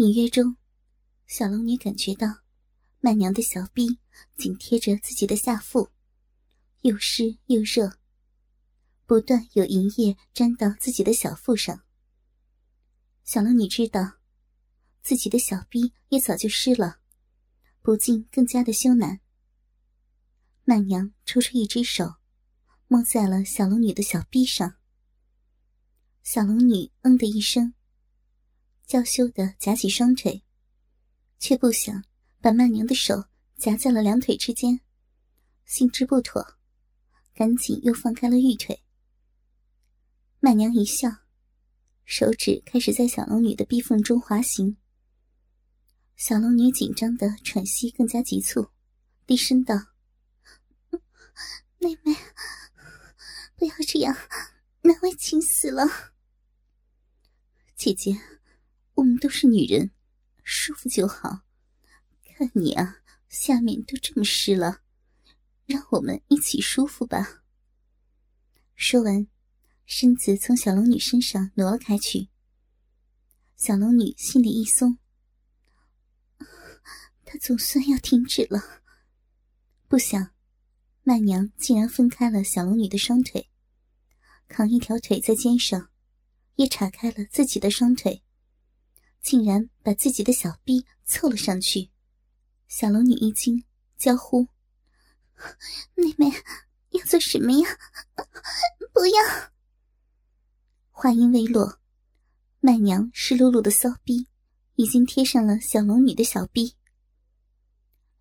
隐约中，小龙女感觉到曼娘的小臂紧贴着自己的下腹，又湿又热，不断有银液沾到自己的小腹上。小龙女知道，自己的小臂也早就湿了，不禁更加的羞赧。曼娘抽出一只手，摸在了小龙女的小臂上。小龙女嗯的一声，娇羞的夹起双腿，却不想把曼娘的手夹在了两腿之间，心知不妥，赶紧又放开了玉腿。曼娘一笑，手指开始在小龙女的臂缝中滑行。小龙女紧张的喘息更加急促，低声道：“妹妹，不要这样，难为情死了。”姐姐，我们都是女人，舒服就好。看你啊，下面都这么湿了，让我们一起舒服吧。说完，身子从小龙女身上挪了开去。小龙女心里一松，她总算要停止了。不想，曼娘竟然分开了小龙女的双腿，扛一条腿在肩上。也岔开了自己的双腿，竟然把自己的小臂凑了上去。小龙女一惊，娇呼：“妹妹，要做什么呀？不要！”话音未落，曼娘湿漉漉的骚逼已经贴上了小龙女的小臂。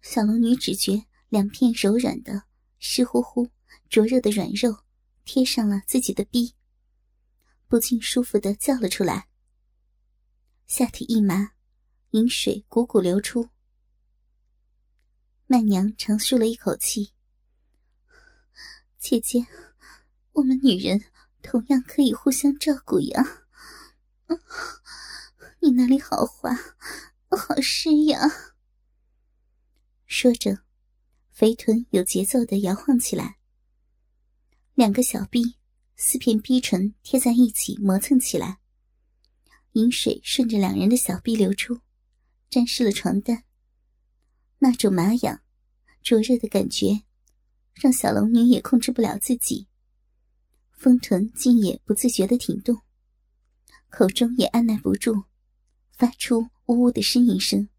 小龙女只觉两片柔软的、湿乎乎、灼热的软肉贴上了自己的臂。不禁舒服的叫了出来，下体一麻，饮水汩汩流出。曼娘长舒了一口气：“ 姐姐，我们女人同样可以互相照顾呀。”“你那里好滑，好湿呀。”说着，肥臀有节奏的摇晃起来，两个小臂。四片逼唇贴在一起磨蹭起来，饮水顺着两人的小臂流出，沾湿了床单。那种麻痒、灼热的感觉，让小龙女也控制不了自己，丰臀竟也不自觉的挺动，口中也按耐不住，发出呜呜的呻吟声。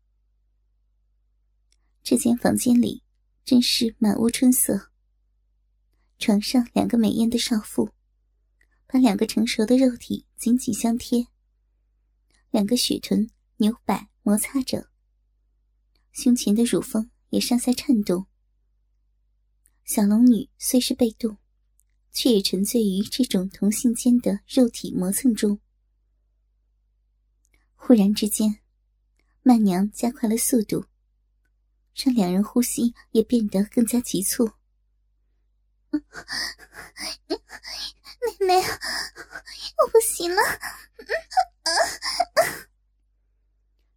这间房间里真是满屋春色，床上两个美艳的少妇。把两个成熟的肉体紧紧相贴，两个雪臀扭摆摩擦着，胸前的乳峰也上下颤动。小龙女虽是被动，却也沉醉于这种同性间的肉体磨蹭中。忽然之间，曼娘加快了速度，让两人呼吸也变得更加急促。妹妹，我不行了！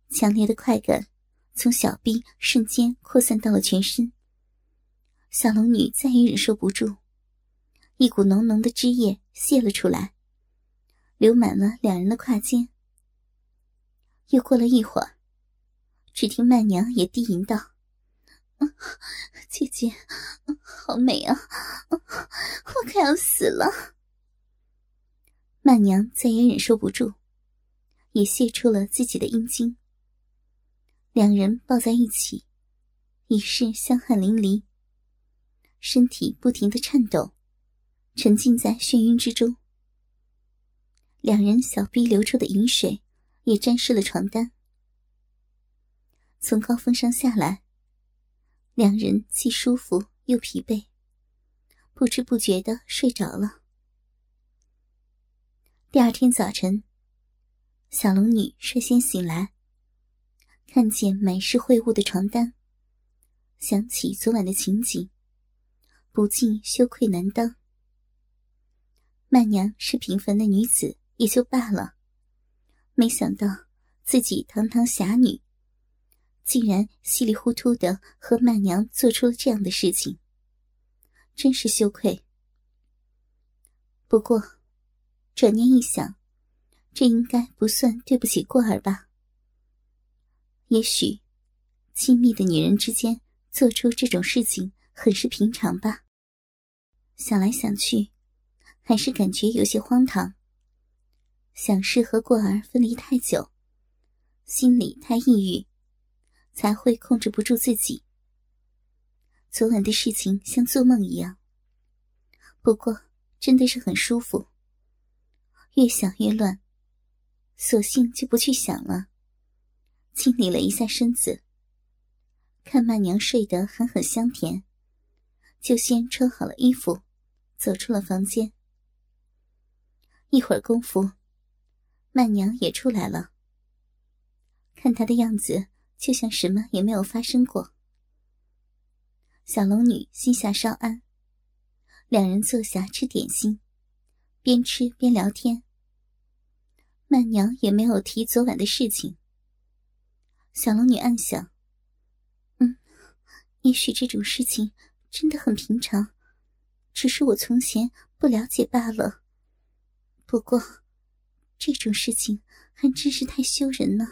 强烈的快感从小臂瞬间扩散到了全身，小龙女再也忍受不住，一股浓浓的汁液泄了出来，流满了两人的胯间。又过了一会儿，只听曼娘也低吟道：“姐姐，好美啊！我快要死了。”曼娘再也忍受不住，也泄出了自己的阴茎。两人抱在一起，已是香汗淋漓，身体不停的颤抖，沉浸在眩晕之中。两人小臂流出的饮水也沾湿了床单。从高峰上下来，两人既舒服又疲惫，不知不觉的睡着了。第二天早晨，小龙女率先醒来，看见满是秽物的床单，想起昨晚的情景，不禁羞愧难当。曼娘是平凡的女子也就罢了，没想到自己堂堂侠女，竟然稀里糊涂的和曼娘做出了这样的事情，真是羞愧。不过。转念一想，这应该不算对不起过儿吧。也许，亲密的女人之间做出这种事情很是平常吧。想来想去，还是感觉有些荒唐。想是和过儿分离太久，心里太抑郁，才会控制不住自己。昨晚的事情像做梦一样。不过真的是很舒服。越想越乱，索性就不去想了。清理了一下身子，看曼娘睡得很很香甜，就先穿好了衣服，走出了房间。一会儿功夫。曼娘也出来了，看她的样子，就像什么也没有发生过。小龙女心下稍安，两人坐下吃点心，边吃边聊天。曼娘也没有提昨晚的事情。小龙女暗想：“嗯，也许这种事情真的很平常，只是我从前不了解罢了。不过……”这种事情还真是太羞人了，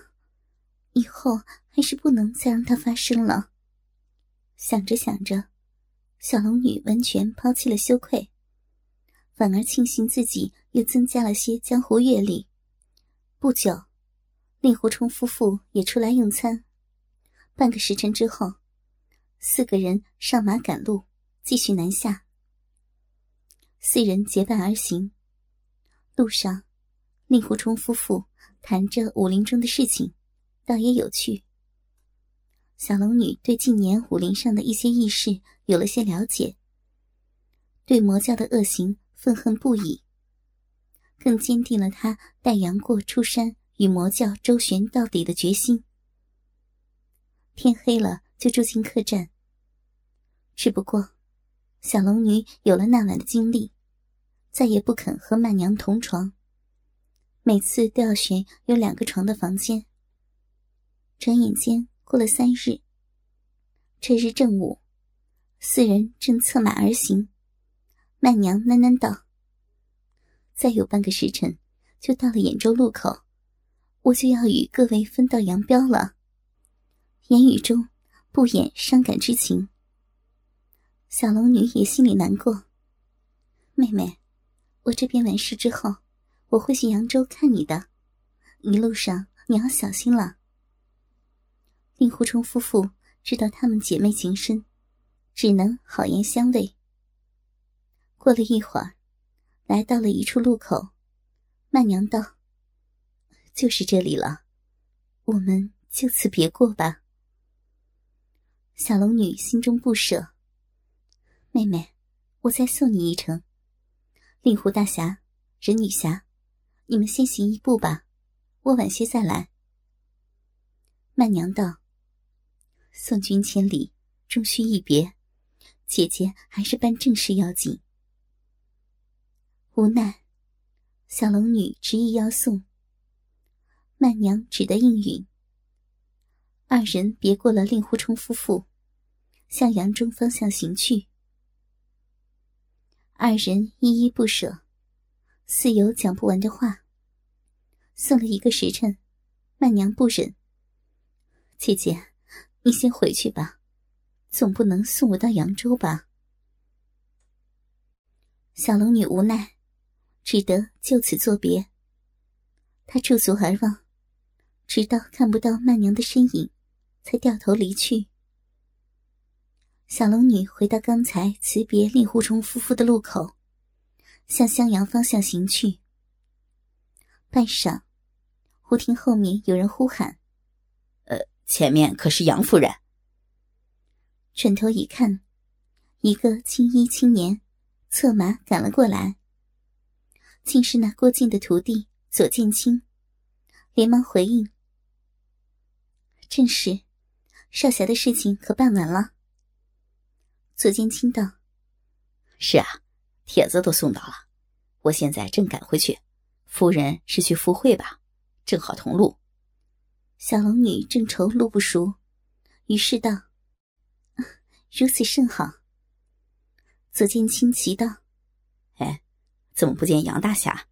以后还是不能再让它发生了。想着想着，小龙女完全抛弃了羞愧，反而庆幸自己又增加了些江湖阅历。不久，令狐冲夫妇也出来用餐。半个时辰之后，四个人上马赶路，继续南下。四人结伴而行，路上。令狐冲夫妇谈着武林中的事情，倒也有趣。小龙女对近年武林上的一些异事有了些了解，对魔教的恶行愤恨不已，更坚定了他带杨过出山与魔教周旋到底的决心。天黑了，就住进客栈。只不过，小龙女有了那晚的经历，再也不肯和曼娘同床。每次都要选有两个床的房间。转眼间过了三日，这日正午，四人正策马而行。曼娘喃喃道：“再有半个时辰，就到了兖州路口，我就要与各位分道扬镳了。”言语中不掩伤感之情。小龙女也心里难过。妹妹，我这边完事之后。我会去扬州看你的，一路上你要小心了。令狐冲夫妇知道她们姐妹情深，只能好言相慰。过了一会儿，来到了一处路口，曼娘道：“就是这里了，我们就此别过吧。”小龙女心中不舍，妹妹，我再送你一程。令狐大侠，任女侠。你们先行一步吧，我晚些再来。曼娘道：“送君千里，终须一别，姐姐还是办正事要紧。”无奈，小龙女执意要送，曼娘只得应允。二人别过了令狐冲夫妇，向扬州方向行去。二人依依不舍。似有讲不完的话。送了一个时辰，曼娘不忍。姐姐，你先回去吧，总不能送我到扬州吧？小龙女无奈，只得就此作别。他驻足而望，直到看不到曼娘的身影，才掉头离去。小龙女回到刚才辞别令狐冲夫妇的路口。向襄阳方向行去。半晌，忽听后面有人呼喊：“呃，前面可是杨夫人？”转头一看，一个青衣青年策马赶了过来，竟是那郭靖的徒弟左剑清，连忙回应：“正是，少侠的事情可办完了？”左剑清道：“是啊。”帖子都送到了，我现在正赶回去。夫人是去赴会吧？正好同路。小龙女正愁路不熟，于是道：“ 如此甚好。”左剑清奇道：“哎，怎么不见杨大侠？”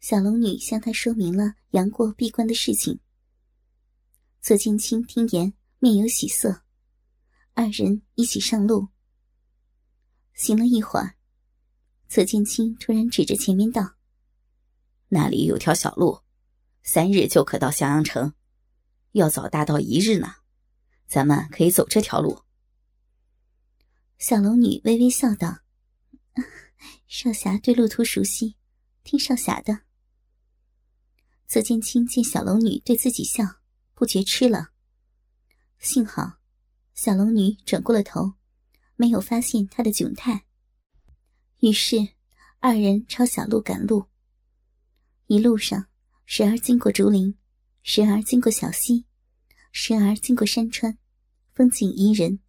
小龙女向他说明了杨过闭关的事情。左剑清听言，面有喜色，二人一起上路。行了一会儿，左剑清突然指着前面道：“那里有条小路，三日就可到襄阳城，要走大到一日呢。咱们可以走这条路。”小龙女微微笑道：“少侠对路途熟悉，听少侠的。”左剑清见小龙女对自己笑，不觉吃了。幸好，小龙女转过了头，没有发现他的窘态。于是，二人朝小路赶路。一路上，时而经过竹林，时而经过小溪，时而经过山川，风景宜人，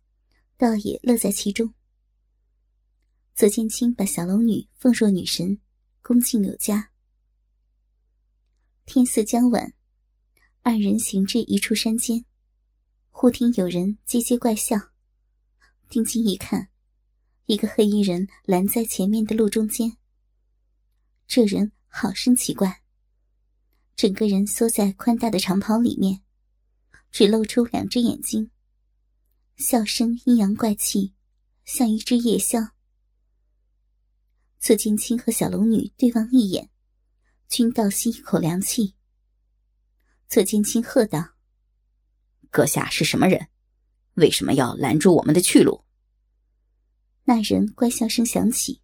倒也乐在其中。左剑清把小龙女奉若女神，恭敬有加。天色将晚，二人行至一处山间，忽听有人叽叽怪笑。定睛一看，一个黑衣人拦在前面的路中间。这人好生奇怪，整个人缩在宽大的长袍里面，只露出两只眼睛，笑声阴阳怪气，像一只夜枭。左剑清和小龙女对望一眼。均倒吸一口凉气。左剑清喝道：“阁下是什么人？为什么要拦住我们的去路？”那人怪笑声响起：“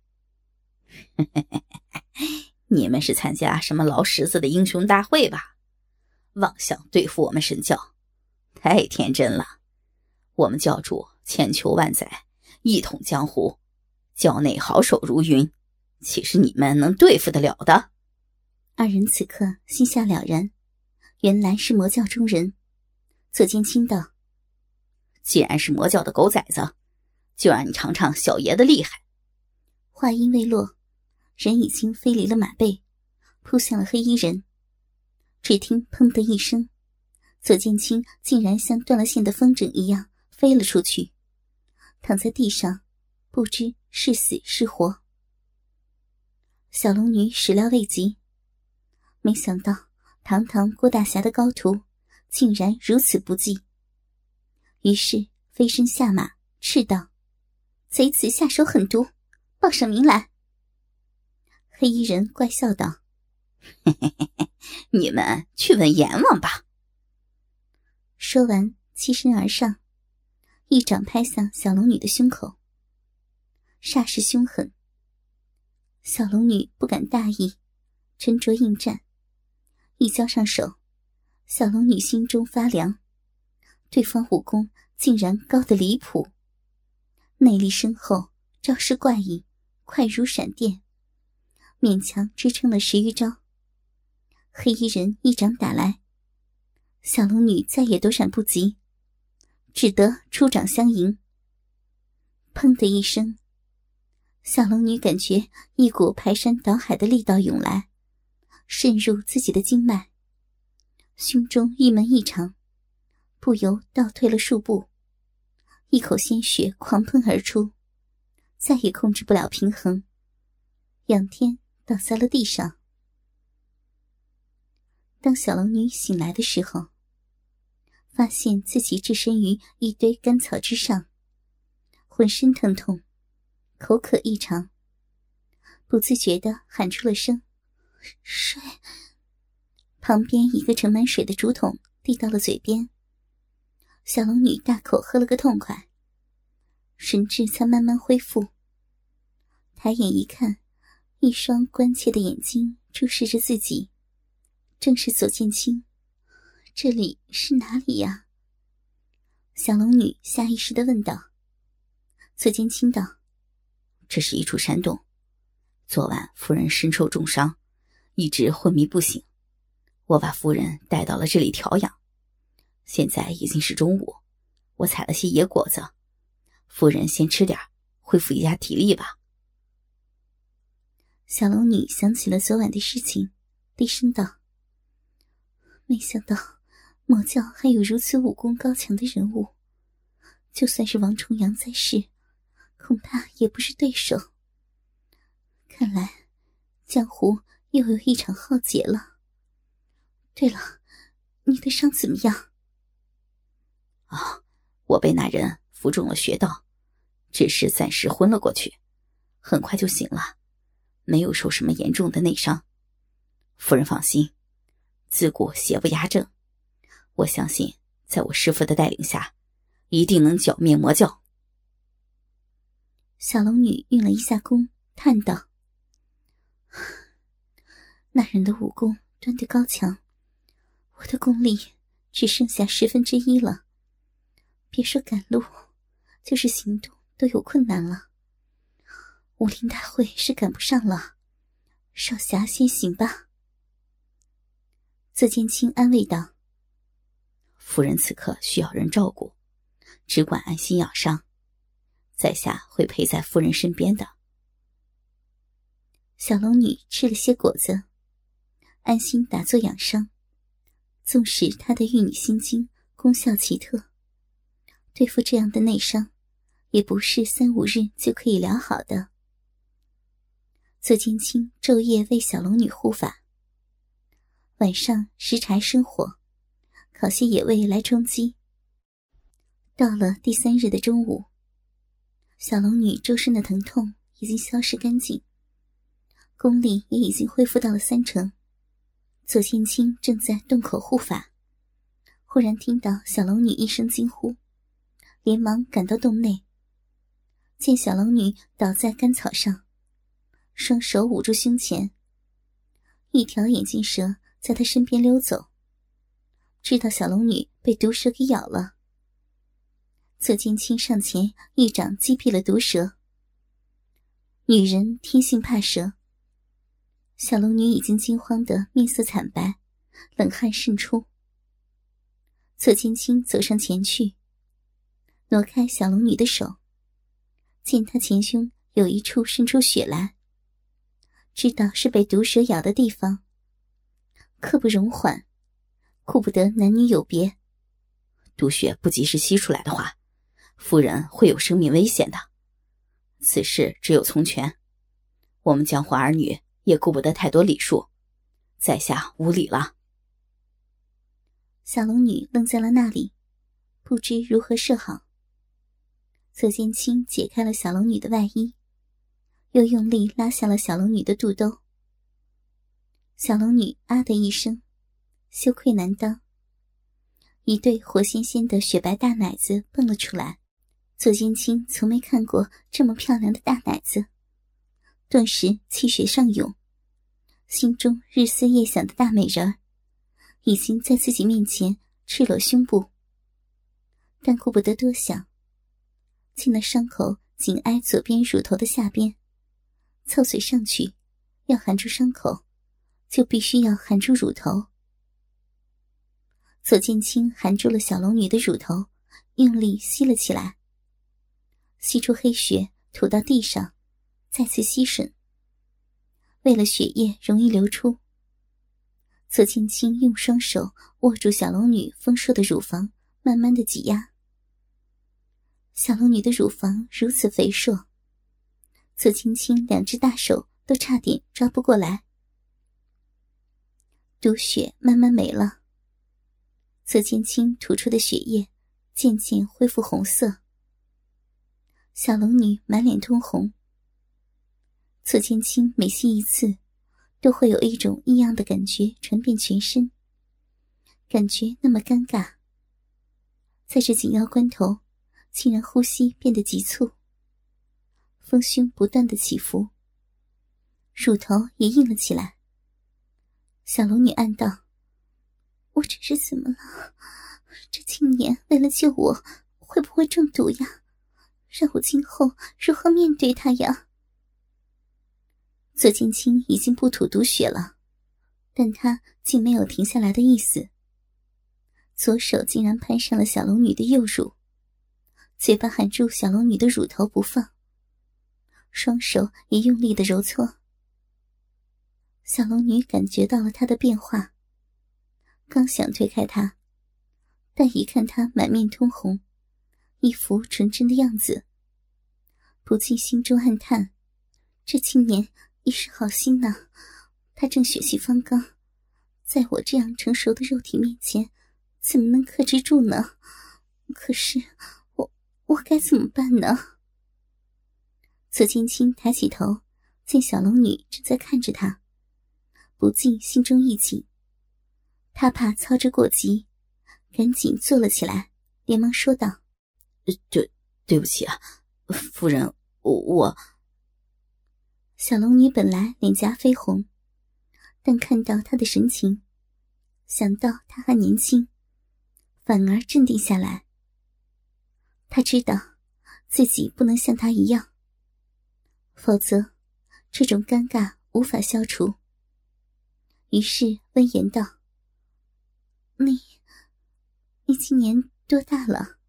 你们是参加什么劳什子的英雄大会吧？妄想对付我们神教，太天真了！我们教主千秋万载，一统江湖，教内好手如云，岂是你们能对付得了的？”二人此刻心下了然，原来是魔教中人。左剑清道：“既然是魔教的狗崽子，就让你尝尝小爷的厉害。”话音未落，人已经飞离了马背，扑向了黑衣人。只听“砰”的一声，左剑清竟然像断了线的风筝一样飞了出去，躺在地上，不知是死是活。小龙女始料未及。没想到，堂堂郭大侠的高徒，竟然如此不济。于是飞身下马，斥道：“贼子下手狠毒，报上名来！”黑衣人怪笑道：“嘿嘿嘿嘿，你们去问阎王吧。”说完，欺身而上，一掌拍向小龙女的胸口，煞是凶狠。小龙女不敢大意，沉着应战。一交上手，小龙女心中发凉。对方武功竟然高得离谱，内力深厚，招式怪异，快如闪电，勉强支撑了十余招。黑衣人一掌打来，小龙女再也躲闪不及，只得出掌相迎。砰的一声，小龙女感觉一股排山倒海的力道涌来。渗入自己的经脉，胸中郁闷异常，不由倒退了数步，一口鲜血狂喷而出，再也控制不了平衡，仰天倒在了地上。当小龙女醒来的时候，发现自己置身于一堆干草之上，浑身疼痛，口渴异常，不自觉的喊出了声。水。旁边一个盛满水的竹筒递到了嘴边，小龙女大口喝了个痛快，神智才慢慢恢复。抬眼一看，一双关切的眼睛注视着自己，正是左剑清。这里是哪里呀？小龙女下意识的问道。左剑清道：“这是一处山洞，昨晚夫人身受重伤。”一直昏迷不醒，我把夫人带到了这里调养。现在已经是中午，我采了些野果子，夫人先吃点，恢复一下体力吧。小龙女想起了昨晚的事情，低声道：“没想到魔教还有如此武功高强的人物，就算是王重阳在世，恐怕也不是对手。看来江湖……”又有一场浩劫了。对了，你的伤怎么样？啊，我被那人服中了穴道，只是暂时昏了过去，很快就醒了，没有受什么严重的内伤。夫人放心，自古邪不压正，我相信在我师傅的带领下，一定能剿灭魔教。小龙女运了一下功，叹道：“那人的武功端得高强，我的功力只剩下十分之一了。别说赶路，就是行动都有困难了。武林大会是赶不上了，少侠先行吧。”左剑清安慰道：“夫人此刻需要人照顾，只管安心养伤。”在下会陪在夫人身边的。小龙女吃了些果子，安心打坐养伤。纵使她的玉女心经功效奇特，对付这样的内伤，也不是三五日就可以疗好的。左剑清昼夜为小龙女护法，晚上拾柴生火，烤些野味来充饥。到了第三日的中午。小龙女周身的疼痛已经消失干净，功力也已经恢复到了三成。左千青正在洞口护法，忽然听到小龙女一声惊呼，连忙赶到洞内，见小龙女倒在干草上，双手捂住胸前，一条眼镜蛇在她身边溜走，知道小龙女被毒蛇给咬了。左剑清上前一掌击毙了毒蛇。女人天性怕蛇。小龙女已经惊慌的面色惨白，冷汗渗出。左剑清走上前去，挪开小龙女的手，见她前胸有一处渗出血来，知道是被毒蛇咬的地方。刻不容缓，顾不得男女有别，毒血不及时吸出来的话。夫人会有生命危险的，此事只有从权。我们江湖儿女也顾不得太多礼数，在下无礼了。小龙女愣在了那里，不知如何是好。左剑清解开了小龙女的外衣，又用力拉下了小龙女的肚兜。小龙女啊的一声，羞愧难当，一对活鲜鲜的雪白大奶子蹦了出来。左剑清从没看过这么漂亮的大奶子，顿时气血上涌，心中日思夜想的大美人儿，已经在自己面前赤裸胸部。但顾不得多想，见那伤口紧挨左边乳头的下边，凑嘴上去，要含住伤口，就必须要含住乳头。左剑清含住了小龙女的乳头，用力吸了起来。吸出黑血，吐到地上，再次吸吮。为了血液容易流出，左青青用双手握住小龙女丰硕的乳房，慢慢的挤压。小龙女的乳房如此肥硕，左青青两只大手都差点抓不过来。毒血慢慢没了，左青青吐出的血液渐渐恢复红色。小龙女满脸通红。左千青每吸一次，都会有一种异样的感觉传遍全身，感觉那么尴尬。在这紧要关头，竟然呼吸变得急促，丰胸不断的起伏，乳头也硬了起来。小龙女暗道：“我这是怎么了？这青年为了救我，会不会中毒呀？”让我今后如何面对他呀？左剑清已经不吐毒血了，但他竟没有停下来的意思。左手竟然攀上了小龙女的右乳，嘴巴含住小龙女的乳头不放，双手也用力的揉搓。小龙女感觉到了他的变化，刚想推开他，但一看他满面通红。一副纯真的样子，不禁心中暗叹：这青年一时好心呐！他正血气方刚，在我这样成熟的肉体面前，怎么能克制住呢？可是我我该怎么办呢？左青青抬起头，见小龙女正在看着他，不禁心中一紧。他怕操之过急，赶紧坐了起来，连忙说道：“对，对不起啊，夫人，我我……”小龙女本来脸颊绯红，但看到他的神情，想到他还年轻，反而镇定下来。他知道自己不能像他一样。否则，这种尴尬无法消除。于是温言道：“你，你今年多大了？”